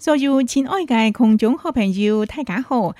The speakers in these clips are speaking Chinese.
所有亲爱的观众和朋友，大家好，我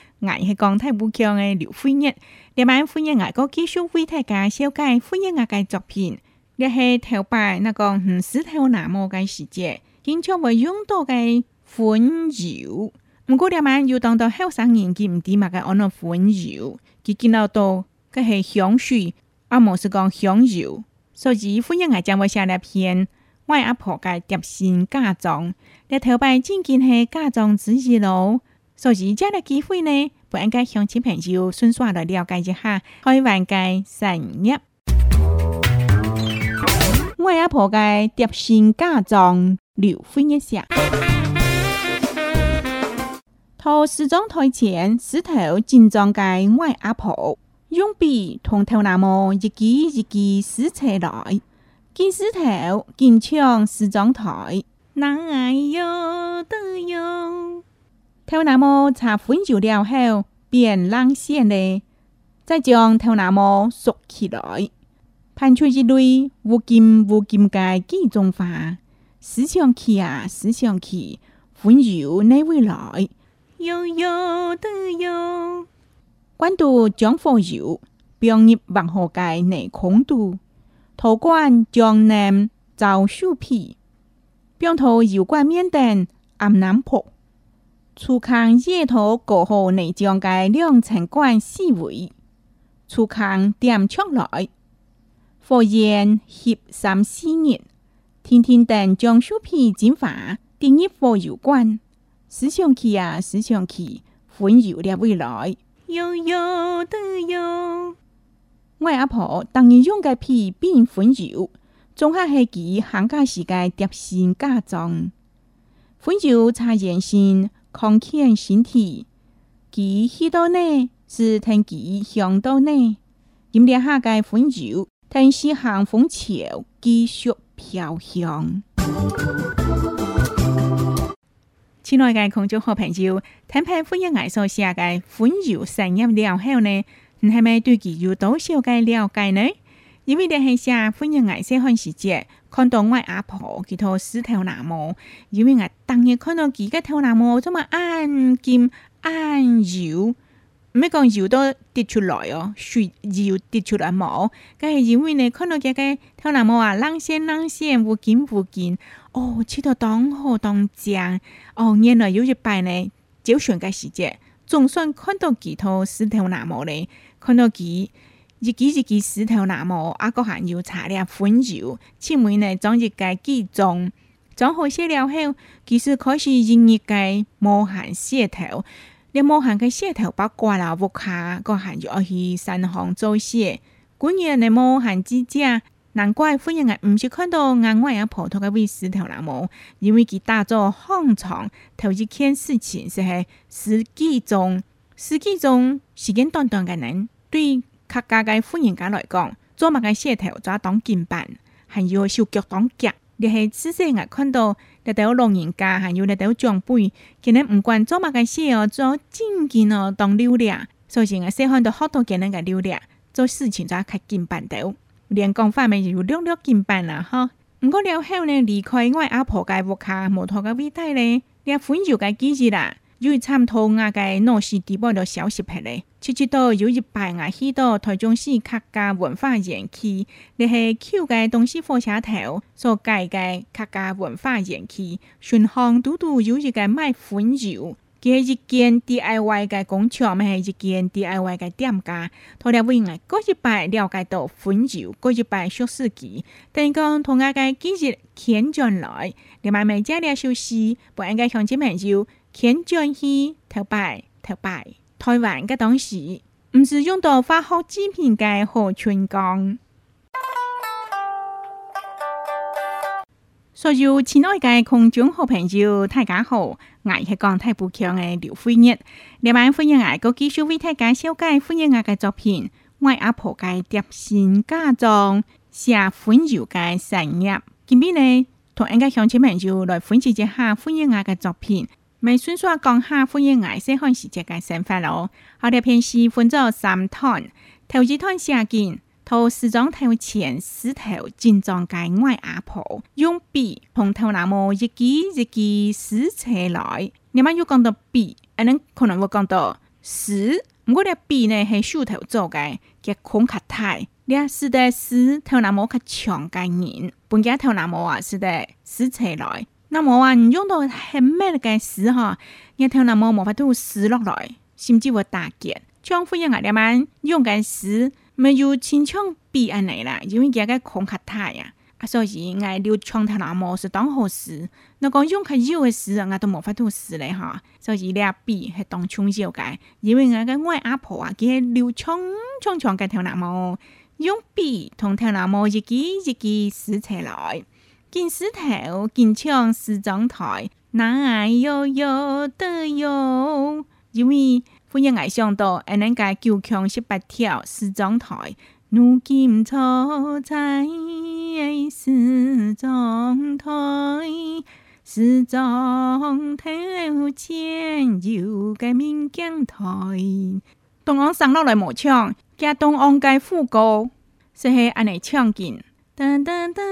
是江泰武强的刘辉业。今晚辉业我个继续为大家小解辉业我个作品，个是头版那个《红丝头男模》个细节，引起我众多嘅困扰。不过今晚又当到后生年纪唔知物嘅安乐困扰，佢见到多，佫系香水，阿莫是讲香油。所以辉业我将我写那篇。我阿婆嘅叠新嫁妆，你头摆真见系嫁妆展示咯。所以这个机会呢，不应该向亲朋友顺速来了解一下，可以缓解生日。我阿婆嘅叠新嫁妆，留分一下。他梳妆台前，梳头紧张嘅我阿婆，用笔从头那么一记一记撕出来。金石頭、金槍市長台，南愛喲的喲。頭那麼茶粉就了後，便冷線嘞，再將頭那麼縮起來，盤出一堆烏金烏金嘅幾種花，思想起啊，思想起，粉油那位來，喲喲的喲。關到將火油，並入黃河街內空度。土官江南张秀皮，并头油官面甸暗南坡，初看夜头过后内江盖两城关四围，初看点出来，火焰协三四日，天天等将秀皮进发第一火油关，思想起呀思想起，昏油了未来。悠悠的悠。我阿婆当年用个皮变粉油，仲下系佮寒假时间叠新嫁妆。粉油参人参，康健身体。佮许多呢是听佮乡道呢，饮点下个粉油，听西寒风潮继续飘香。亲爱的广州好朋友，听白欢迎爱上个粉油，声音良好呢。你係咪對佢有多少嘅了解呢？因為咧係下歡迎我細看時節，看到我阿婆佢套石頭那麼，因為我當日看到佢嘅頭那麼，怎麼按劍按繞，唔係講繞到跌出來哦，水繞跌出來冇，梗係因為呢看到佢嘅頭那麼啊，冷線冷線，無見無見，哦，知道當好當正，哦，原來有一擺呢，就選嘅時節。总算看到几头石头那么嘞，看到几一几一几石头那么，阿哥还有擦了粉油，前面呢装一盖几重，装好些了后，其实开始用一盖木含石头，那木含个石头把刮了不卡，个还要去新行做些，过年那木含几只。难怪富人唔是看到眼外有婆脱嘅微丝头啦，冇，因为佢打做放床头一件事情，就系死记中死记中时间短短嘅人，对客家嘅富人家来讲，做物嘅线头就当金板，还有修脚当脚，你且仔细眼看到，嚟到老人家，还有嚟到长辈，佢哋唔管做物嘅线哦，做正经哦当留量，所以我细看到好多嘅人嘅留量，做事情就较紧板度。连刚发是就略略金半啦吼。毋过了后呢，离开我阿婆家屋卡摩托个尾袋咧，连粉油个机器啦，就参透我个闹市底部的小食批咧，一直到有一排啊去到台中市客家文化园区，那是旧个东西放车头，所盖个客家文化园区，顺巷拄拄有一个卖粉油。佮一间 DIY 嘅工厂，咪系一间 DIY 嘅店家。他们问我，过一摆了解到汾酒，过一摆样烧瓷等但讲同阿个几日，钱转来，你慢慢加点休息，不应该香精朋友，钱转去，头白头白，台湾嘅东西，唔是用到化学制片嘅好春光。所有亲爱嘅观众好朋友，大家好。我系江泰布桥嘅刘飞燕，另外，飞燕我个技术位太简小，介飞燕我嘅作品，我阿婆嘅叠线嫁妆下款油嘅手艺。今闭呢，同大家向前面就来分析一下飞燕我嘅作品，咪先说讲下飞燕我先看是只嘅身份咯。我哋片时分做三汤，头一汤先。头石匠偷前石头紧张街外阿婆用笔，从头那么一记一记撕出来。你们又讲到笔，阿能可能会讲到石。我的笔呢是手头做的，结孔卡太。你咧，是的，石头那么卡强嘅人，半家头那么啊，是的，撕出来。那么啊，你用到很慢的嘅石哈？你头那么无法都撕落来，甚至会打结。匠夫人阿哋们用嘅石。没有强强比安尼啦，因为家个恐吓太呀，啊所以爱留长头么是当何事？那讲用较少的事人家都无法度事嘞哈，所以俩比系当抢少个，因为我个外阿婆啊，佮留长长长个头那么，用比同头那么一记一记死出来，见石头，见枪，死状态，难哟哟得哟，因为。欢迎艾相到，安们家九巷十八条四张台，如今错在四张台，四张台前有个民间台，东安上楼来摸枪，加东安街副歌，说是安尼抢劲。哒哒哒，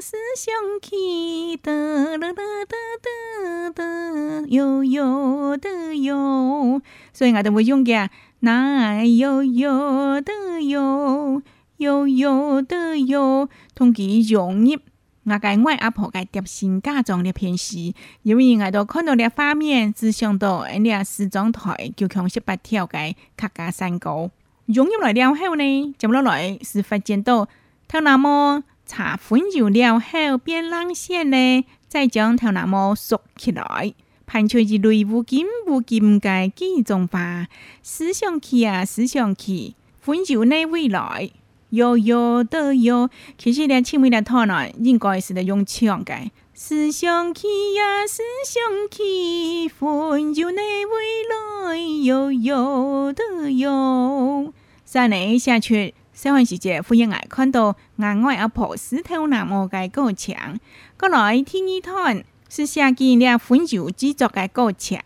思想起哒啦哒哒哒哒，呦呦的呦，所以我都会用个那呦呦的呦，呦呦的呦，同佮容易。我介外阿婆介叠新嫁妆的片时，因为我都看到了画面，只想到恁遐梳妆台就像十八条个客家山歌，容易来了后呢，接么来是发展到，他那么。茶粉揉了后变冷些呢，再将头那么缩起来，盘出一类无筋无筋的鸡种花，思想起啊，思想起，粉揉那未来，有有的有。其实咧，前面的头脑应该是在用枪的。思想起呀，思想起，粉就那未来，有有的有。再嚜下去。小汉时节，我因爱看到阿外阿婆石头南欧界高墙，过来天衣滩是射见了粉油制作嘅高墙。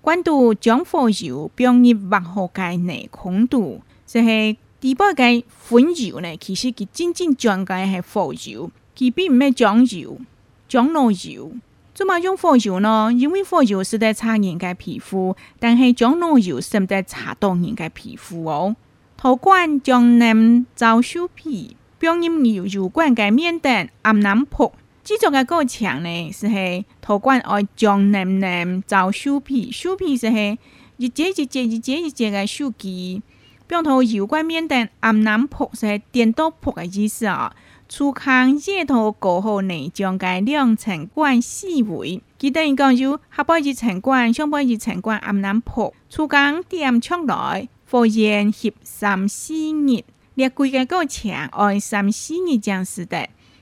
关于将粉油放入万河盖内空度，就系第八界粉油呢。其实佢真正讲嘅系粉油，佢并唔系姜油、姜蓉油。做么用花油呢？因为粉油是在擦人家皮肤，但系姜蓉油是在擦到人家皮肤哦。土管将南招手皮，表示油油罐个面甸、暗南扑制作个过程呢，是系土官爱将南南招手皮，手皮是系一节一节一节一节个手指，表示油罐面甸、暗南扑是电刀扑个意思啊。初干热头过后呢，将该两层管四围，即等于讲就下半日层管，上半日层管暗南扑，初干点出来。佛言协三四日，列贵嘅高墙，爱心四日将士敌，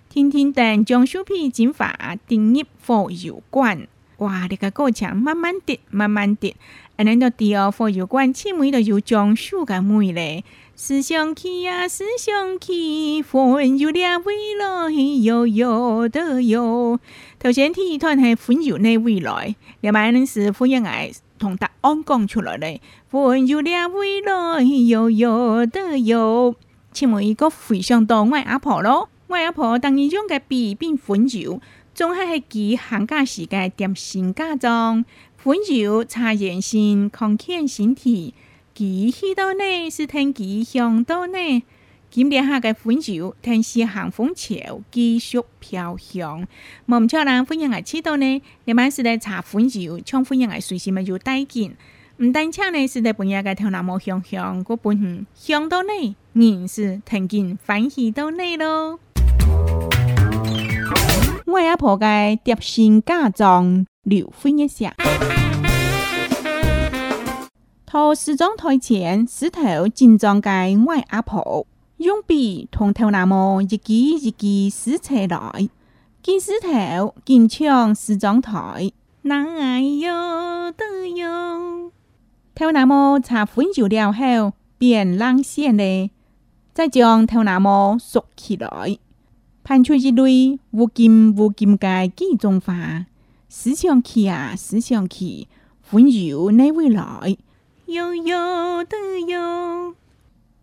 天天等将手皮剪发，订阅佛有关。哇！列个高墙慢慢的，慢慢的，而恁到第二火油罐，千梅到有将树嘅每咧。思想起呀，思想起，火有列未来，悠悠的游。头先提段系火有列未来，另外恁是火焰爱。同答案讲出来嘞，红酒两位来，有有的有。请问一个非常豆，我阿婆咯，我阿婆当年用个秘方红酒，总系喺吉寒假时间点新嫁妆，红酒擦眼先 c o n 体。i t i 许多呢，是听吉香到呢。今点下嘅款酒，正是行风俏，继续飘香。孟秋人，欢迎来吃到呢。你们是在查款酒，冲欢迎来随时咪就带见。唔单唱呢，是在半夜嘅头南无香香嗰半夜，香到呢，硬是听见欢喜到呢咯。我阿婆嘅叠新嫁妆，留欢一下。他西装台前石头精装，介我阿婆。用笔同头那么一记一记撕出来，金丝头，金枪、四张台，难挨哟的哟。头那么擦粉油了后，变冷线嘞，再将头那么缩起来，盘出一堆无金无金的几种花，思想起啊思想起，粉油来回来，有的有。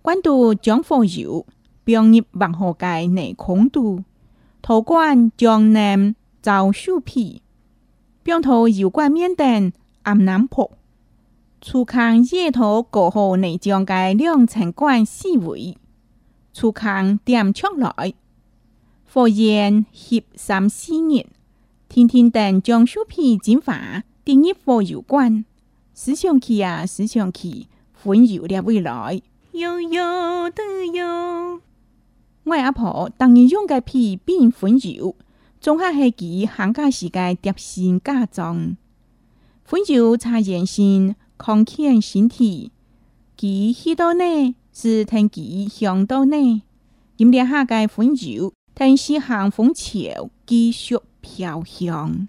关渡江河游，并入黄河界内空渡；土官江南招秀皮，并土有关缅甸暗南坡。初看野土过后内江界两城关四围，初看点却来。佛言协三四日，天天等江秀皮进化第一佛有关。思想起啊思想起，分游了未来。悠悠的有，我阿婆当年用个皮变粉酒，仲下系佮寒假时间贴心嫁妆。粉酒擦眼睛，强健身体。佮许多呢是听气响到呢，饮点下个粉酒，听西寒风潮，继续飘香。